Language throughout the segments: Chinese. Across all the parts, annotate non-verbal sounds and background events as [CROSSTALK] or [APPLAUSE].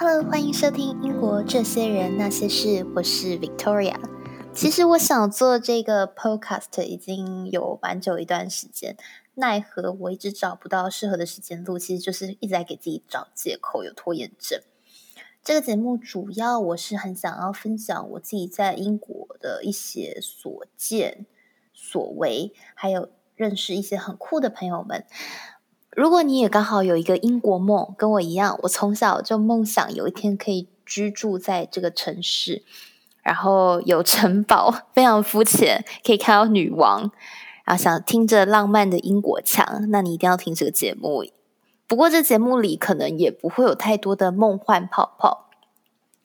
Hello，欢迎收听《英国这些人那些事》，我是 Victoria。其实我想做这个 Podcast 已经有蛮久一段时间，奈何我一直找不到适合的时间录，其实就是一直在给自己找借口，有拖延症。这个节目主要我是很想要分享我自己在英国的一些所见所为，还有认识一些很酷的朋友们。如果你也刚好有一个英国梦，跟我一样，我从小就梦想有一天可以居住在这个城市，然后有城堡，[LAUGHS] 非常肤浅，可以看到女王，然后想听着浪漫的英国腔，那你一定要听这个节目。不过这节目里可能也不会有太多的梦幻泡泡，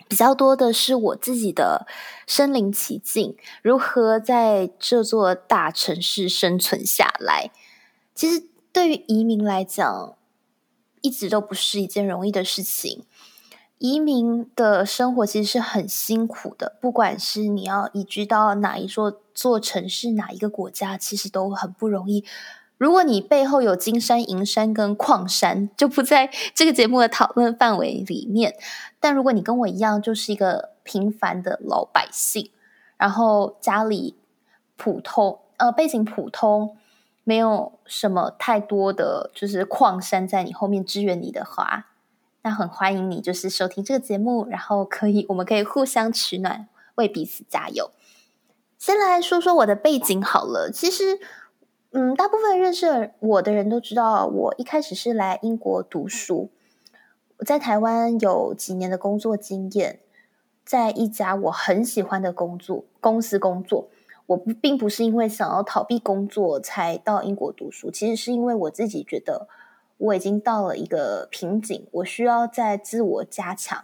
比较多的是我自己的身临其境，如何在这座大城市生存下来。其实。对于移民来讲，一直都不是一件容易的事情。移民的生活其实是很辛苦的，不管是你要移居到哪一座座城市、哪一个国家，其实都很不容易。如果你背后有金山银山跟矿山，就不在这个节目的讨论范围里面。但如果你跟我一样，就是一个平凡的老百姓，然后家里普通，呃，背景普通。没有什么太多的就是矿山在你后面支援你的话，那很欢迎你就是收听这个节目，然后可以我们可以互相取暖，为彼此加油。先来说说我的背景好了，其实嗯，大部分认识我的人都知道，我一开始是来英国读书，我在台湾有几年的工作经验，在一家我很喜欢的工作公司工作。我不并不是因为想要逃避工作才到英国读书，其实是因为我自己觉得我已经到了一个瓶颈，我需要在自我加强，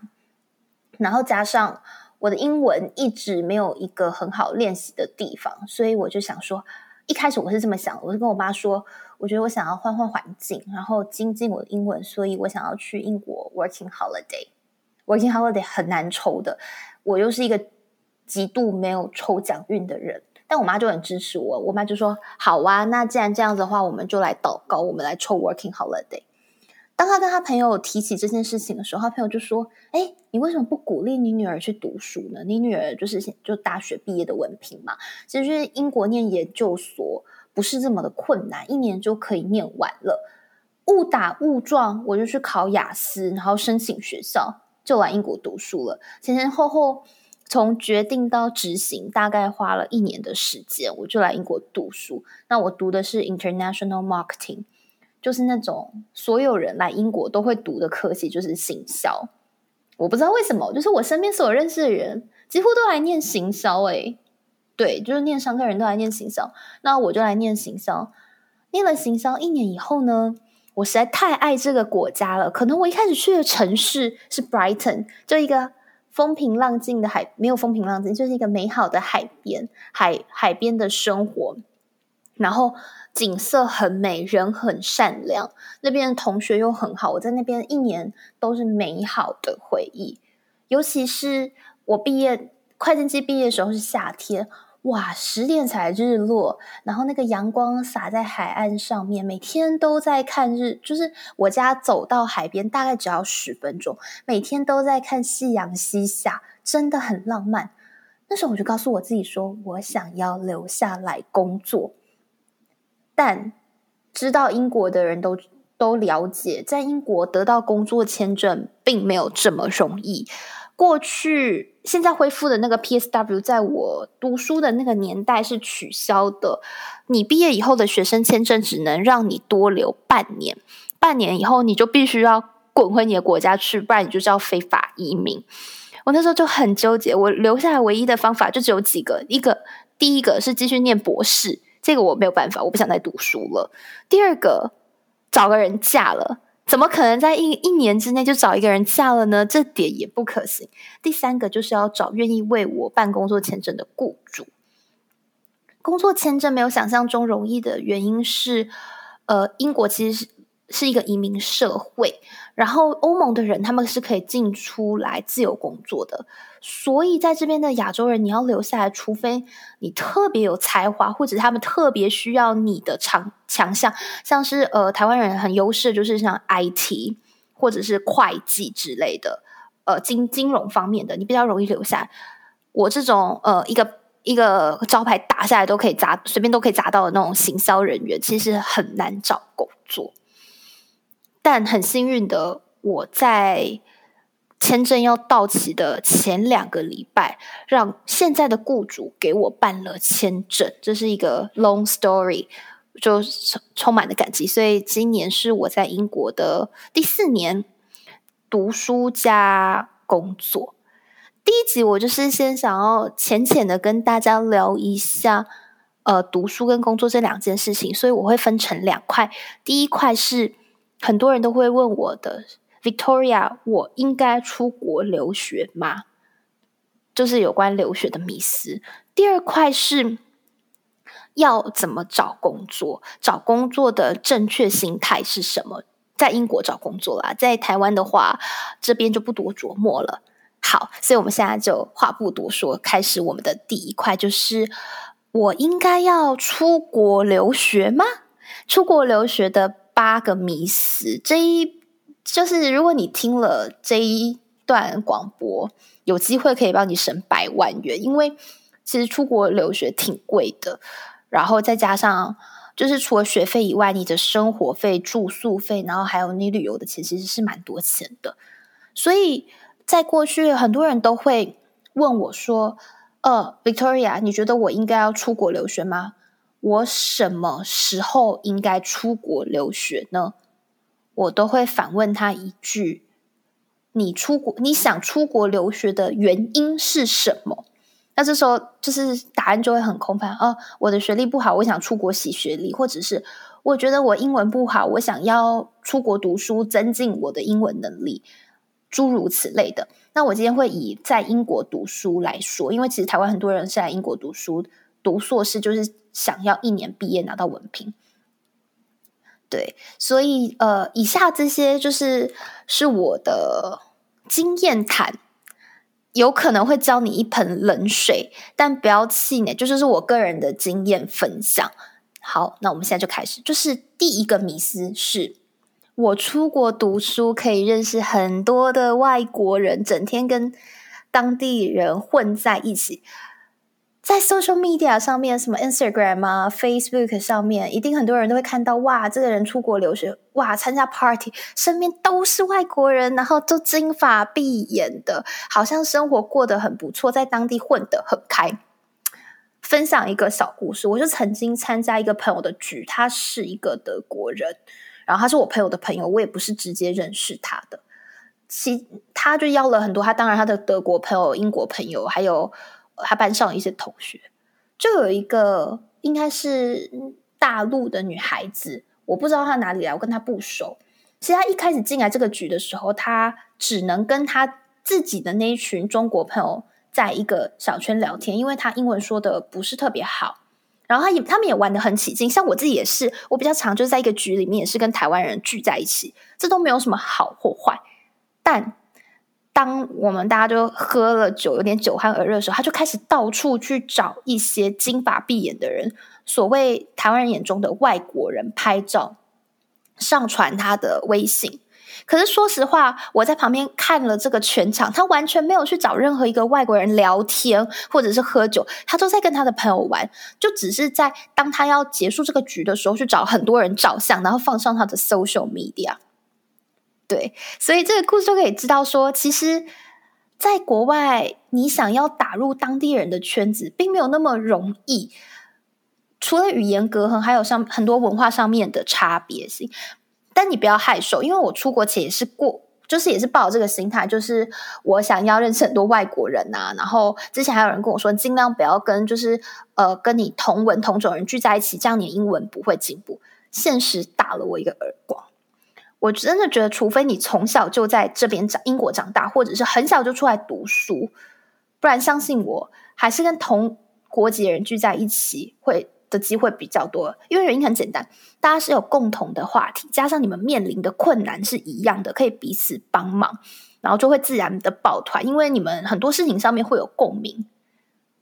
然后加上我的英文一直没有一个很好练习的地方，所以我就想说，一开始我是这么想，我是跟我妈说，我觉得我想要换换环境，然后精进我的英文，所以我想要去英国 working holiday。working holiday 很难抽的，我又是一个极度没有抽奖运的人。但我妈就很支持我，我妈就说：“好啊，那既然这样子的话，我们就来祷告，我们来抽 Working Holiday。”当他跟他朋友提起这件事情的时候，他朋友就说：“哎，你为什么不鼓励你女儿去读书呢？你女儿就是就大学毕业的文凭嘛，其实英国念研究所不是这么的困难，一年就可以念完了。误打误撞，我就去考雅思，然后申请学校，就来英国读书了。前前后后。”从决定到执行，大概花了一年的时间，我就来英国读书。那我读的是 International Marketing，就是那种所有人来英国都会读的科系，就是行销。我不知道为什么，就是我身边所有认识的人，几乎都来念行销。诶，对，就是念商科人都来念行销。那我就来念行销。念了行销一年以后呢，我实在太爱这个国家了。可能我一开始去的城市是 Brighton，就一个。风平浪静的海，没有风平浪静，就是一个美好的海边，海海边的生活，然后景色很美，人很善良，那边的同学又很好，我在那边一年都是美好的回忆，尤其是我毕业，会计系毕业的时候是夏天。哇，十点才日落，然后那个阳光洒在海岸上面，每天都在看日，就是我家走到海边大概只要十分钟，每天都在看夕阳西下，真的很浪漫。那时候我就告诉我自己说，我想要留下来工作。但知道英国的人都都了解，在英国得到工作签证并没有这么容易。过去现在恢复的那个 PSW，在我读书的那个年代是取消的。你毕业以后的学生签证只能让你多留半年，半年以后你就必须要滚回你的国家去，不然你就是要非法移民。我那时候就很纠结，我留下来唯一的方法就只有几个：一个，第一个是继续念博士，这个我没有办法，我不想再读书了；第二个，找个人嫁了。怎么可能在一一年之内就找一个人嫁了呢？这点也不可行。第三个就是要找愿意为我办工作签证的雇主。工作签证没有想象中容易的原因是，呃，英国其实是。是一个移民社会，然后欧盟的人他们是可以进出来自由工作的，所以在这边的亚洲人你要留下来，除非你特别有才华，或者他们特别需要你的强强项，像是呃台湾人很优势就是像 IT 或者是会计之类的，呃金金融方面的，你比较容易留下。我这种呃一个一个招牌打下来都可以砸，随便都可以砸到的那种行销人员，其实很难找工作。但很幸运的，我在签证要到期的前两个礼拜，让现在的雇主给我办了签证，这是一个 long story，就充满了感激。所以今年是我在英国的第四年读书加工作。第一集我就是先想要浅浅的跟大家聊一下，呃，读书跟工作这两件事情，所以我会分成两块。第一块是。很多人都会问我的，Victoria，我应该出国留学吗？就是有关留学的迷思。第二块是要怎么找工作，找工作的正确心态是什么？在英国找工作啦，在台湾的话，这边就不多琢磨了。好，所以我们现在就话不多说，开始我们的第一块，就是我应该要出国留学吗？出国留学的。八个迷思，这一就是如果你听了这一段广播，有机会可以帮你省百万元，因为其实出国留学挺贵的，然后再加上就是除了学费以外，你的生活费、住宿费，然后还有你旅游的钱，其实是蛮多钱的。所以在过去，很多人都会问我说：“呃，Victoria，你觉得我应该要出国留学吗？”我什么时候应该出国留学呢？我都会反问他一句：“你出国，你想出国留学的原因是什么？”那这时候就是答案就会很空泛哦。我的学历不好，我想出国洗学历，或者是我觉得我英文不好，我想要出国读书，增进我的英文能力，诸如此类的。那我今天会以在英国读书来说，因为其实台湾很多人是在英国读书。读硕士就是想要一年毕业拿到文凭，对，所以呃，以下这些就是是我的经验谈，有可能会浇你一盆冷水，但不要气馁，就是是我个人的经验分享。好，那我们现在就开始，就是第一个迷思是，我出国读书可以认识很多的外国人，整天跟当地人混在一起。在 social media 上面，什么 Instagram 啊、Facebook 上面，一定很多人都会看到哇，这个人出国留学，哇，参加 party，身边都是外国人，然后都金发碧眼的，好像生活过得很不错，在当地混得很开。分享一个小故事，我就曾经参加一个朋友的局，他是一个德国人，然后他是我朋友的朋友，我也不是直接认识他的，其他就邀了很多他，当然他的德国朋友、英国朋友，还有。他班上一些同学，就有一个应该是大陆的女孩子，我不知道她哪里来，我跟她不熟。其实她一开始进来这个局的时候，她只能跟她自己的那一群中国朋友在一个小圈聊天，因为她英文说的不是特别好。然后他也他们也玩的很起劲，像我自己也是，我比较常就是在一个局里面也是跟台湾人聚在一起，这都没有什么好或坏，但。当我们大家就喝了酒，有点酒酣耳热的时候，他就开始到处去找一些金发碧眼的人，所谓台湾人眼中的外国人拍照，上传他的微信。可是说实话，我在旁边看了这个全场，他完全没有去找任何一个外国人聊天或者是喝酒，他都在跟他的朋友玩，就只是在当他要结束这个局的时候，去找很多人照相，然后放上他的 social media。对，所以这个故事就可以知道说，其实，在国外，你想要打入当地人的圈子，并没有那么容易。除了语言隔阂，还有像很多文化上面的差别性。但你不要害羞，因为我出国前也是过，就是也是抱这个心态，就是我想要认识很多外国人呐。然后之前还有人跟我说，尽量不要跟就是呃跟你同文同种人聚在一起，这样你英文不会进步。现实打了我一个耳光。我真的觉得，除非你从小就在这边长英国长大，或者是很小就出来读书，不然相信我，还是跟同国籍人聚在一起会的机会比较多。因为原因很简单，大家是有共同的话题，加上你们面临的困难是一样的，可以彼此帮忙，然后就会自然的抱团，因为你们很多事情上面会有共鸣。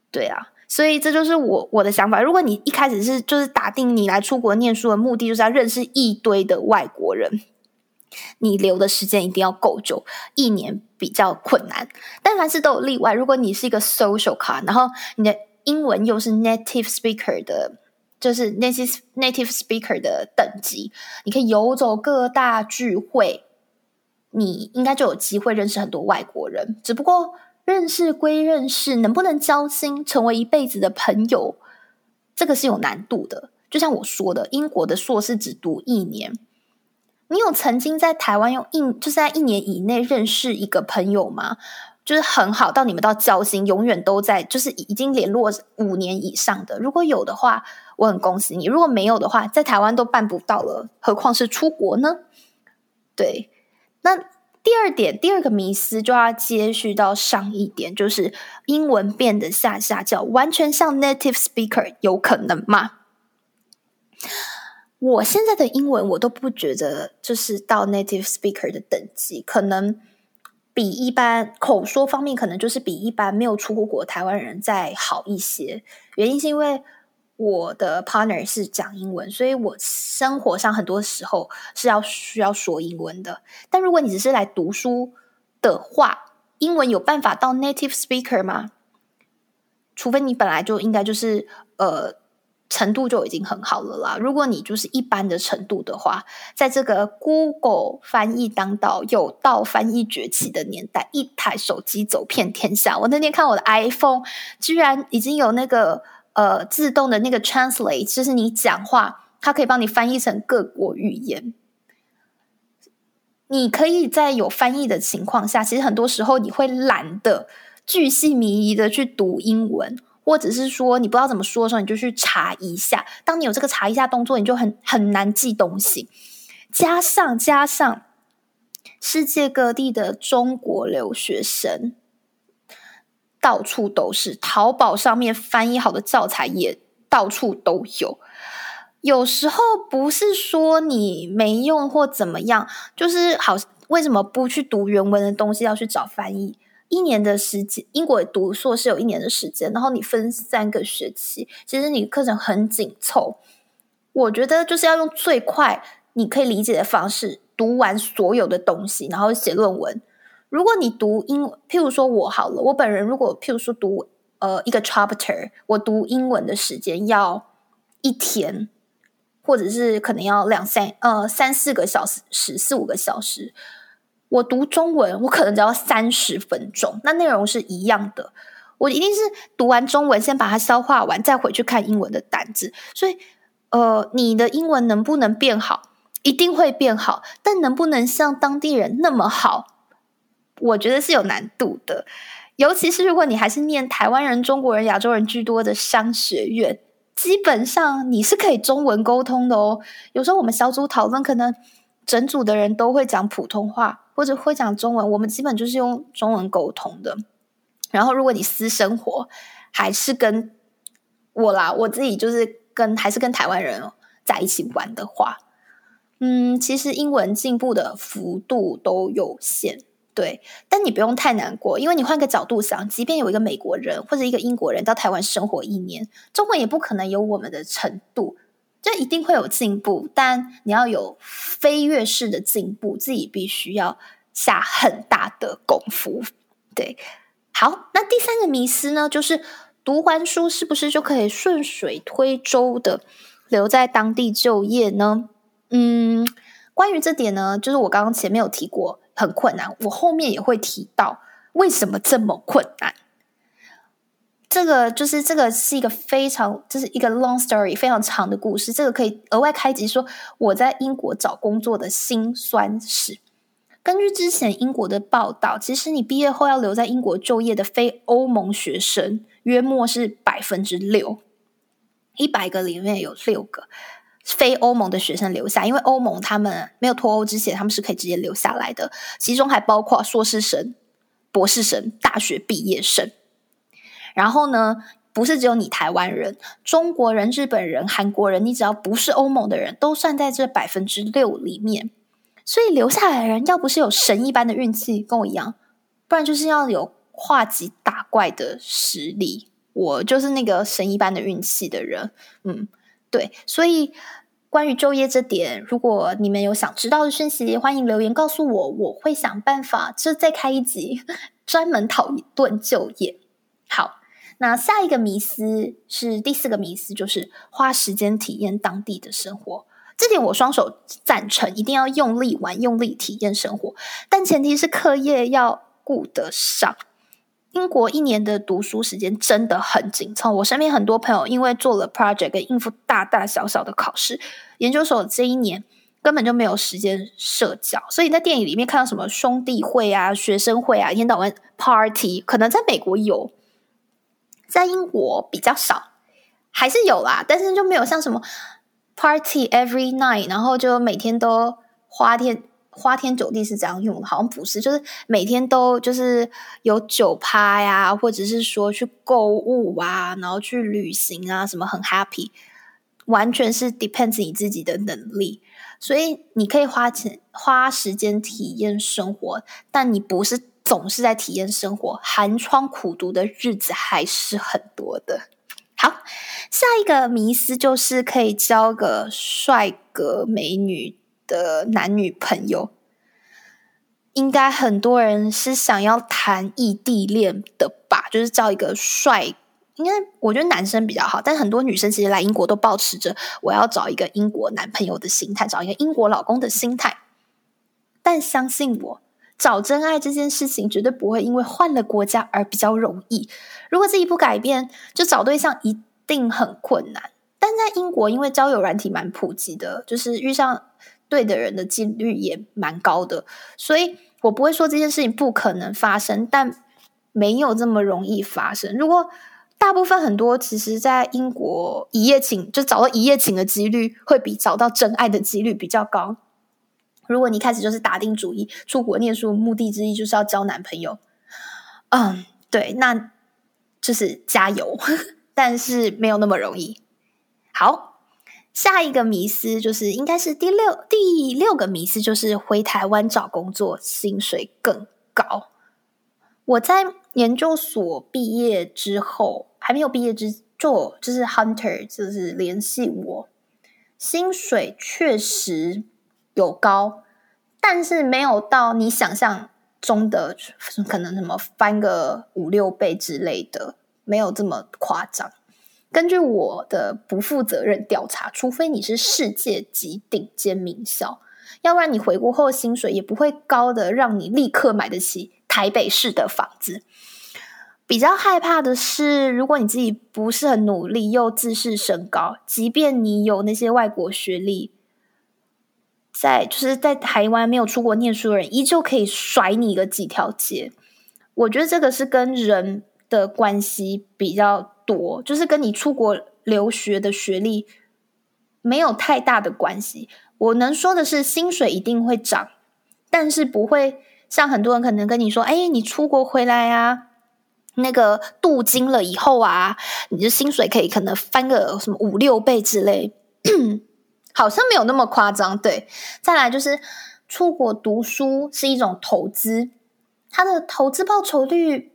对啊，所以这就是我我的想法。如果你一开始是就是打定你来出国念书的目的，就是要认识一堆的外国人。你留的时间一定要够久，一年比较困难。但凡事都有例外，如果你是一个 social 卡，然后你的英文又是 native speaker 的，就是 native native speaker 的等级，你可以游走各大聚会，你应该就有机会认识很多外国人。只不过认识归认识，能不能交心，成为一辈子的朋友，这个是有难度的。就像我说的，英国的硕士只读一年。你有曾经在台湾用一就是在一年以内认识一个朋友吗？就是很好到你们到交心，永远都在，就是已经联络五年以上的。如果有的话，我很恭喜你；如果没有的话，在台湾都办不到了，何况是出国呢？对，那第二点，第二个迷思就要接续到上一点，就是英文变得下下叫，完全像 native speaker，有可能吗？我现在的英文我都不觉得就是到 native speaker 的等级，可能比一般口说方面，可能就是比一般没有出过国台湾人再好一些。原因是因为我的 partner 是讲英文，所以我生活上很多时候是要需要说英文的。但如果你只是来读书的话，英文有办法到 native speaker 吗？除非你本来就应该就是呃。程度就已经很好了啦。如果你就是一般的程度的话，在这个 Google 翻译当道、有道翻译崛起的年代，一台手机走遍天下。我那天看我的 iPhone，居然已经有那个呃自动的那个 Translate，就是你讲话，它可以帮你翻译成各国语言。你可以在有翻译的情况下，其实很多时候你会懒得巨细靡遗的去读英文。或者是说你不知道怎么说的时候，你就去查一下。当你有这个查一下动作，你就很很难记东西。加上加上，世界各地的中国留学生到处都是，淘宝上面翻译好的教材也到处都有。有时候不是说你没用或怎么样，就是好为什么不去读原文的东西，要去找翻译？一年的时间，英国读硕士有一年的时间，然后你分三个学期，其实你课程很紧凑。我觉得就是要用最快你可以理解的方式读完所有的东西，然后写论文。如果你读英，譬如说我好了，我本人如果譬如说读呃一个 chapter，我读英文的时间要一天，或者是可能要两三呃三四个小时，十四五个小时。我读中文，我可能只要三十分钟，那内容是一样的。我一定是读完中文，先把它消化完，再回去看英文的单字。所以，呃，你的英文能不能变好？一定会变好，但能不能像当地人那么好？我觉得是有难度的。尤其是如果你还是念台湾人、中国人、亚洲人居多的商学院，基本上你是可以中文沟通的哦。有时候我们小组讨论，可能整组的人都会讲普通话。或者会讲中文，我们基本就是用中文沟通的。然后，如果你私生活还是跟我啦，我自己就是跟还是跟台湾人在一起玩的话，嗯，其实英文进步的幅度都有限。对，但你不用太难过，因为你换个角度想，即便有一个美国人或者一个英国人到台湾生活一年，中文也不可能有我们的程度。就一定会有进步，但你要有飞跃式的进步，自己必须要下很大的功夫。对，好，那第三个迷思呢，就是读完书是不是就可以顺水推舟的留在当地就业呢？嗯，关于这点呢，就是我刚刚前面有提过，很困难，我后面也会提到为什么这么困难。这个就是这个是一个非常，这是一个 long story 非常长的故事。这个可以额外开集说我在英国找工作的辛酸史。根据之前英国的报道，其实你毕业后要留在英国就业的非欧盟学生，约莫是百分之六，一百个里面有六个非欧盟的学生留下，因为欧盟他们没有脱欧之前，他们是可以直接留下来的，其中还包括硕士生、博士生、大学毕业生。然后呢，不是只有你台湾人、中国人、日本人、韩国人，你只要不是欧盟的人都算在这百分之六里面。所以留下来的人，要不是有神一般的运气，跟我一样，不然就是要有跨级打怪的实力。我就是那个神一般的运气的人。嗯，对，所以关于就业这点，如果你们有想知道的讯息，欢迎留言告诉我，我会想办法，就再开一集 [LAUGHS] 专门讨论就业。好，那下一个迷思是第四个迷思，就是花时间体验当地的生活。这点我双手赞成，一定要用力玩，用力体验生活，但前提是课业要顾得上。英国一年的读书时间真的很紧凑，我身边很多朋友因为做了 project 应付大大小小的考试，研究所这一年根本就没有时间社交，所以在电影里面看到什么兄弟会啊、学生会啊，一天到晚 party，可能在美国有，在英国比较少，还是有啦，但是就没有像什么 party every night，然后就每天都花天。花天酒地是这样用的，好像不是，就是每天都就是有酒趴呀，或者是说去购物啊，然后去旅行啊，什么很 happy，完全是 depends 你自己的能力，所以你可以花钱花时间体验生活，但你不是总是在体验生活，寒窗苦读的日子还是很多的。好，下一个迷思就是可以交个帅哥美女。的男女朋友，应该很多人是想要谈异地恋的吧？就是找一个帅，应该我觉得男生比较好，但很多女生其实来英国都保持着我要找一个英国男朋友的心态，找一个英国老公的心态。但相信我，找真爱这件事情绝对不会因为换了国家而比较容易。如果自己不改变，就找对象一定很困难。但在英国，因为交友软体蛮普及的，就是遇上。对的人的几率也蛮高的，所以我不会说这件事情不可能发生，但没有这么容易发生。如果大部分很多，其实，在英国一夜情就找到一夜情的几率，会比找到真爱的几率比较高。如果你开始就是打定主意出国念书，目的之一就是要交男朋友，嗯，对，那就是加油，[LAUGHS] 但是没有那么容易。好。下一个迷思就是，应该是第六第六个迷思，就是回台湾找工作薪水更高。我在研究所毕业之后，还没有毕业之做，就是 Hunter 就是联系我，薪水确实有高，但是没有到你想象中的可能什么翻个五六倍之类的，没有这么夸张。根据我的不负责任调查，除非你是世界级顶尖名校，要不然你回国后薪水也不会高的让你立刻买得起台北市的房子。比较害怕的是，如果你自己不是很努力又自视甚高，即便你有那些外国学历，在就是在台湾没有出国念书的人，依旧可以甩你个几条街。我觉得这个是跟人的关系比较。多就是跟你出国留学的学历没有太大的关系。我能说的是，薪水一定会涨，但是不会像很多人可能跟你说：“哎，你出国回来啊，那个镀金了以后啊，你的薪水可以可能翻个什么五六倍之类。[CLEARS THROAT] ”好像没有那么夸张。对，再来就是出国读书是一种投资，它的投资报酬率。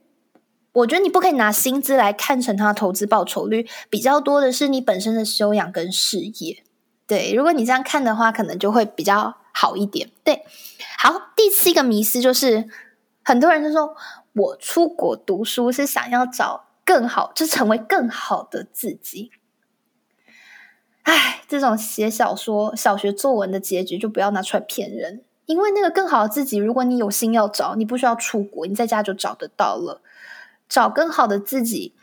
我觉得你不可以拿薪资来看成它投资报酬率，比较多的是你本身的修养跟事业。对，如果你这样看的话，可能就会比较好一点。对，好，第七个迷思就是，很多人就说我出国读书是想要找更好，就成为更好的自己。唉，这种写小说、小学作文的结局就不要拿出来骗人，因为那个更好的自己，如果你有心要找，你不需要出国，你在家就找得到了。找更好的自己，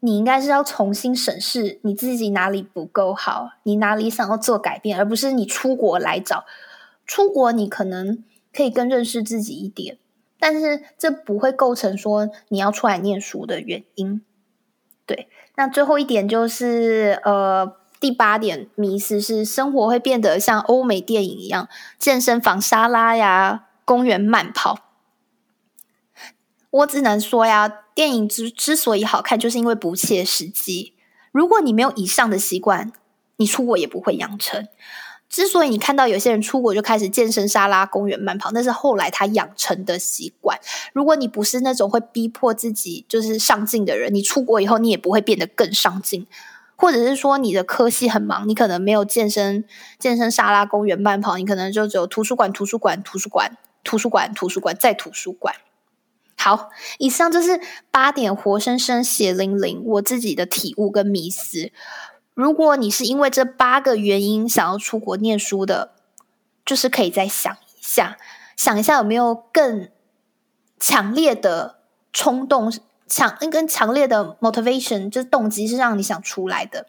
你应该是要重新审视你自己哪里不够好，你哪里想要做改变，而不是你出国来找。出国你可能可以更认识自己一点，但是这不会构成说你要出来念书的原因。对，那最后一点就是呃，第八点迷思是生活会变得像欧美电影一样，健身房沙拉呀，公园慢跑。我只能说呀，电影之之所以好看，就是因为不切实际。如果你没有以上的习惯，你出国也不会养成。之所以你看到有些人出国就开始健身、沙拉、公园慢跑，那是后来他养成的习惯。如果你不是那种会逼迫自己就是上进的人，你出国以后你也不会变得更上进。或者是说你的科系很忙，你可能没有健身、健身沙拉、公园慢跑，你可能就只有图书馆、图书馆、图书馆、图书馆、图书馆再图书馆。好，以上就是八点活生生血淋淋我自己的体悟跟迷思。如果你是因为这八个原因想要出国念书的，就是可以再想一下，想一下有没有更强烈的冲动。强跟强烈的 motivation 就是动机是让你想出来的。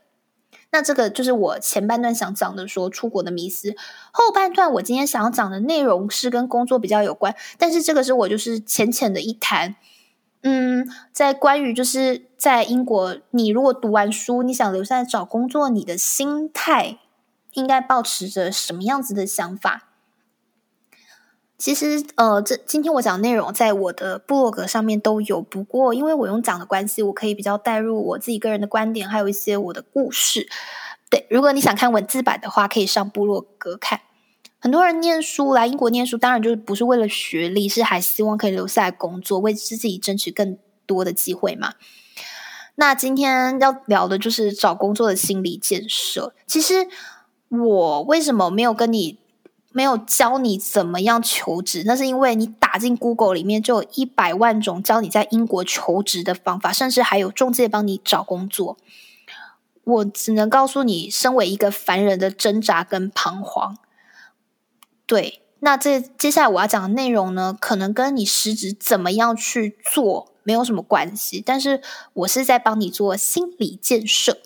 那这个就是我前半段想讲的，说出国的迷思。后半段我今天想要讲的内容是跟工作比较有关，但是这个是我就是浅浅的一谈。嗯，在关于就是在英国，你如果读完书，你想留下来找工作，你的心态应该保持着什么样子的想法？其实，呃，这今天我讲内容在我的部落格上面都有。不过，因为我用讲的关系，我可以比较带入我自己个人的观点，还有一些我的故事。对，如果你想看文字版的话，可以上部落格看。很多人念书来英国念书，当然就是不是为了学历，是还希望可以留下来工作，为自己争取更多的机会嘛。那今天要聊的就是找工作的心理建设。其实我为什么没有跟你？没有教你怎么样求职，那是因为你打进 Google 里面就有一百万种教你在英国求职的方法，甚至还有中介帮你找工作。我只能告诉你，身为一个凡人的挣扎跟彷徨。对，那这接下来我要讲的内容呢，可能跟你实质怎么样去做没有什么关系，但是我是在帮你做心理建设。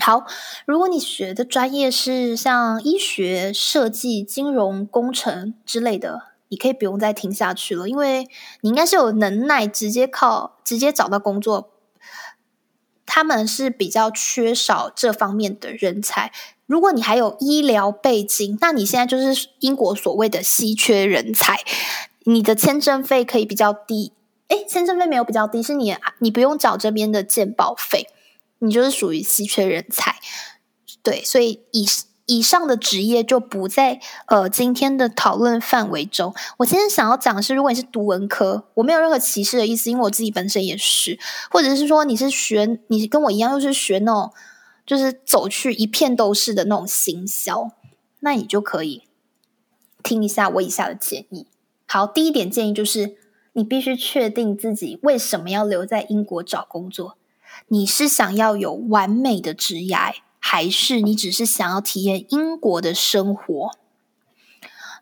好，如果你学的专业是像医学、设计、金融、工程之类的，你可以不用再听下去了，因为你应该是有能耐直接靠直接找到工作。他们是比较缺少这方面的人才。如果你还有医疗背景，那你现在就是英国所谓的稀缺人才，你的签证费可以比较低。诶，签证费没有比较低，是你你不用缴这边的健保费。你就是属于稀缺人才，对，所以以以上的职业就不在呃今天的讨论范围中。我今天想要讲的是，如果你是读文科，我没有任何歧视的意思，因为我自己本身也是，或者是说你是学，你跟我一样又是学那种，就是走去一片都是的那种行销，那你就可以听一下我以下的建议。好，第一点建议就是，你必须确定自己为什么要留在英国找工作。你是想要有完美的职涯，还是你只是想要体验英国的生活？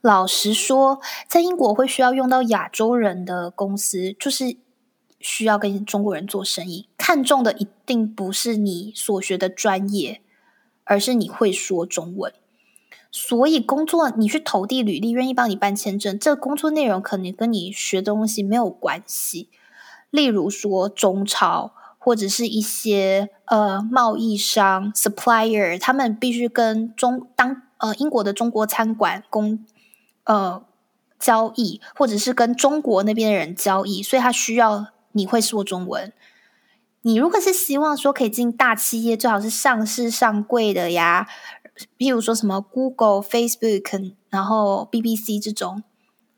老实说，在英国会需要用到亚洲人的公司，就是需要跟中国人做生意。看中的一定不是你所学的专业，而是你会说中文。所以，工作你去投递履历，愿意帮你办签证，这个工作内容可能跟你学的东西没有关系。例如说，中超。或者是一些呃贸易商 supplier，他们必须跟中当呃英国的中国餐馆公呃交易，或者是跟中国那边的人交易，所以他需要你会说中文。你如果是希望说可以进大企业，最好是上市上柜的呀，譬如说什么 Google、Facebook，然后 BBC 这种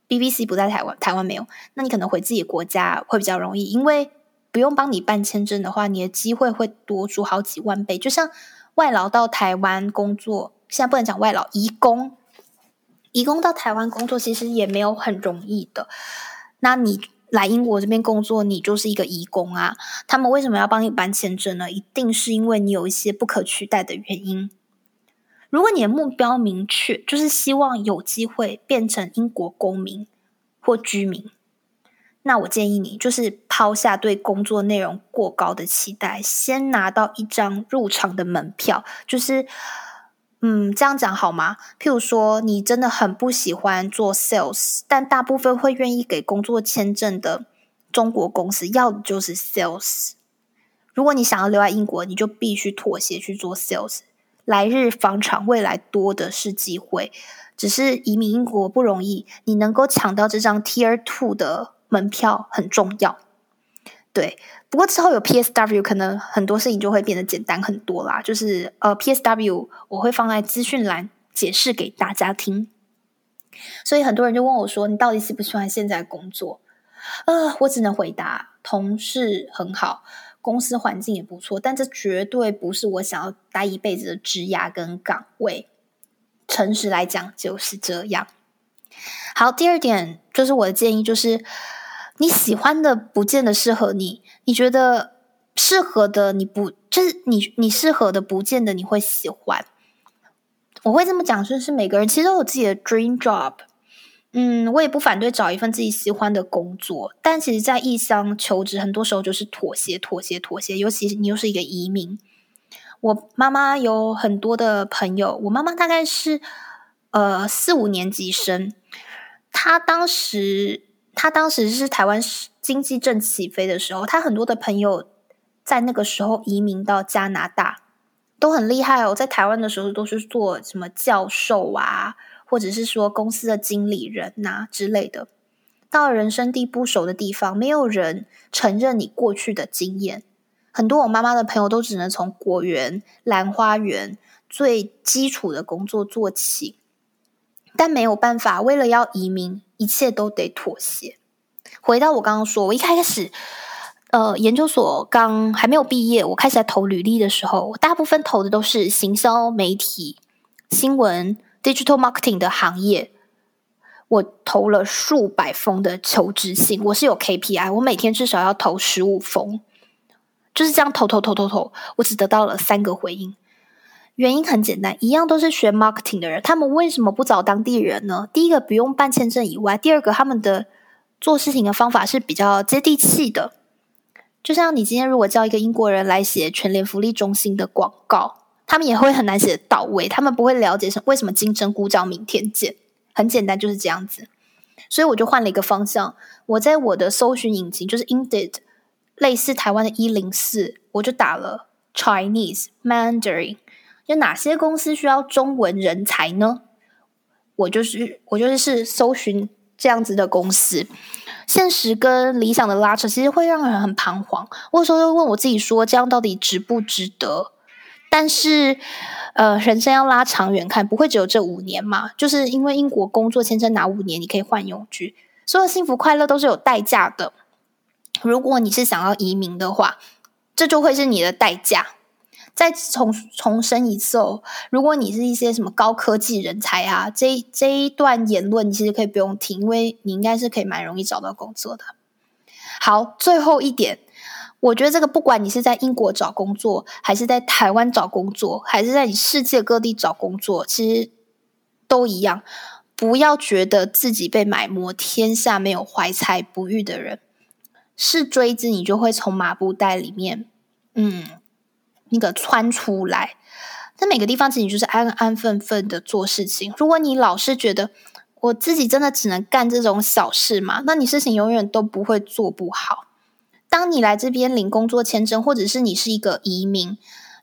，BBC 不在台湾，台湾没有，那你可能回自己的国家会比较容易，因为。不用帮你办签证的话，你的机会会多出好几万倍。就像外劳到台湾工作，现在不能讲外劳，移工，移工到台湾工作其实也没有很容易的。那你来英国这边工作，你就是一个移工啊。他们为什么要帮你办签证呢？一定是因为你有一些不可取代的原因。如果你的目标明确，就是希望有机会变成英国公民或居民。那我建议你，就是抛下对工作内容过高的期待，先拿到一张入场的门票。就是，嗯，这样讲好吗？譬如说，你真的很不喜欢做 sales，但大部分会愿意给工作签证的中国公司要的就是 sales。如果你想要留在英国，你就必须妥协去做 sales。来日方长，未来多的是机会。只是移民英国不容易，你能够抢到这张 Tier Two 的。门票很重要，对。不过之后有 PSW，可能很多事情就会变得简单很多啦。就是呃，PSW 我会放在资讯栏解释给大家听。所以很多人就问我说：“你到底喜不喜欢现在工作？”呃，我只能回答：同事很好，公司环境也不错，但这绝对不是我想要待一辈子的职涯跟岗位。诚实来讲就是这样。好，第二点就是我的建议，就是你喜欢的不见得适合你，你觉得适合的你不就是你你适合的不见得你会喜欢。我会这么讲，就是每个人其实都有自己的 dream job。嗯，我也不反对找一份自己喜欢的工作，但其实，在异乡求职，很多时候就是妥协、妥协、妥协。尤其你又是一个移民，我妈妈有很多的朋友，我妈妈大概是呃四五年级生，她当时他当时是台湾经济正起飞的时候，他很多的朋友在那个时候移民到加拿大，都很厉害哦。在台湾的时候都是做什么教授啊。或者是说公司的经理人呐之类的，到了人生地不熟的地方，没有人承认你过去的经验。很多我妈妈的朋友都只能从果园、兰花园最基础的工作做起，但没有办法，为了要移民，一切都得妥协。回到我刚刚说，我一开始，呃，研究所刚还没有毕业，我开始在投履历的时候，我大部分投的都是行销、媒体、新闻。Digital marketing 的行业，我投了数百封的求职信。我是有 KPI，我每天至少要投十五封，就是这样投投投投投。我只得到了三个回应，原因很简单，一样都是学 marketing 的人，他们为什么不找当地人呢？第一个不用办签证以外，第二个他们的做事情的方法是比较接地气的。就像你今天如果叫一个英国人来写全联福利中心的广告。他们也会很难写到位，他们不会了解什为什么金针菇叫明天见，很简单就是这样子。所以我就换了一个方向，我在我的搜寻引擎就是 Indeed，类似台湾的一零四，我就打了 Chinese Mandarin，有哪些公司需要中文人才呢？我就是我就是是搜寻这样子的公司，现实跟理想的拉扯，其实会让人很彷徨。我有时候会问我自己说，这样到底值不值得？但是，呃，人生要拉长远看，不会只有这五年嘛？就是因为英国工作签证拿五年，你可以换永居，所有幸福快乐都是有代价的。如果你是想要移民的话，这就会是你的代价。再重重申一次哦，如果你是一些什么高科技人才啊，这这一段言论你其实可以不用听，因为你应该是可以蛮容易找到工作的。好，最后一点。我觉得这个，不管你是在英国找工作，还是在台湾找工作，还是在你世界各地找工作，其实都一样。不要觉得自己被埋没，天下没有怀才不遇的人。是锥子，你就会从麻布袋里面，嗯，那个穿出来。在每个地方，其实你就是安安分分的做事情。如果你老是觉得我自己真的只能干这种小事嘛，那你事情永远都不会做不好。当你来这边领工作签证，或者是你是一个移民，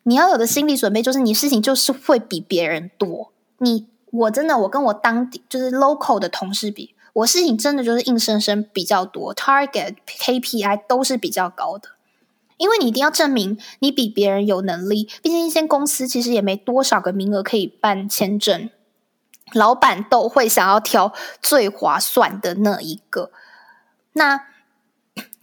你要有的心理准备就是，你事情就是会比别人多。你我真的，我跟我当地就是 local 的同事比，我事情真的就是硬生生比较多，target KPI 都是比较高的。因为你一定要证明你比别人有能力，毕竟一些公司其实也没多少个名额可以办签证，老板都会想要挑最划算的那一个。那。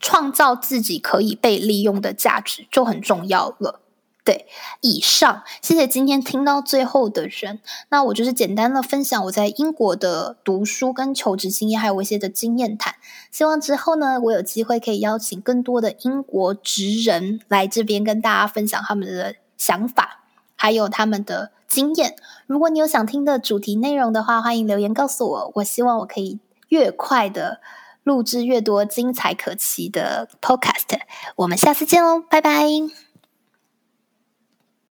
创造自己可以被利用的价值就很重要了。对，以上谢谢今天听到最后的人。那我就是简单的分享我在英国的读书跟求职经验，还有一些的经验谈。希望之后呢，我有机会可以邀请更多的英国职人来这边跟大家分享他们的想法，还有他们的经验。如果你有想听的主题内容的话，欢迎留言告诉我。我希望我可以越快的。录制越多精彩可期的 Podcast，我们下次见喽，拜拜。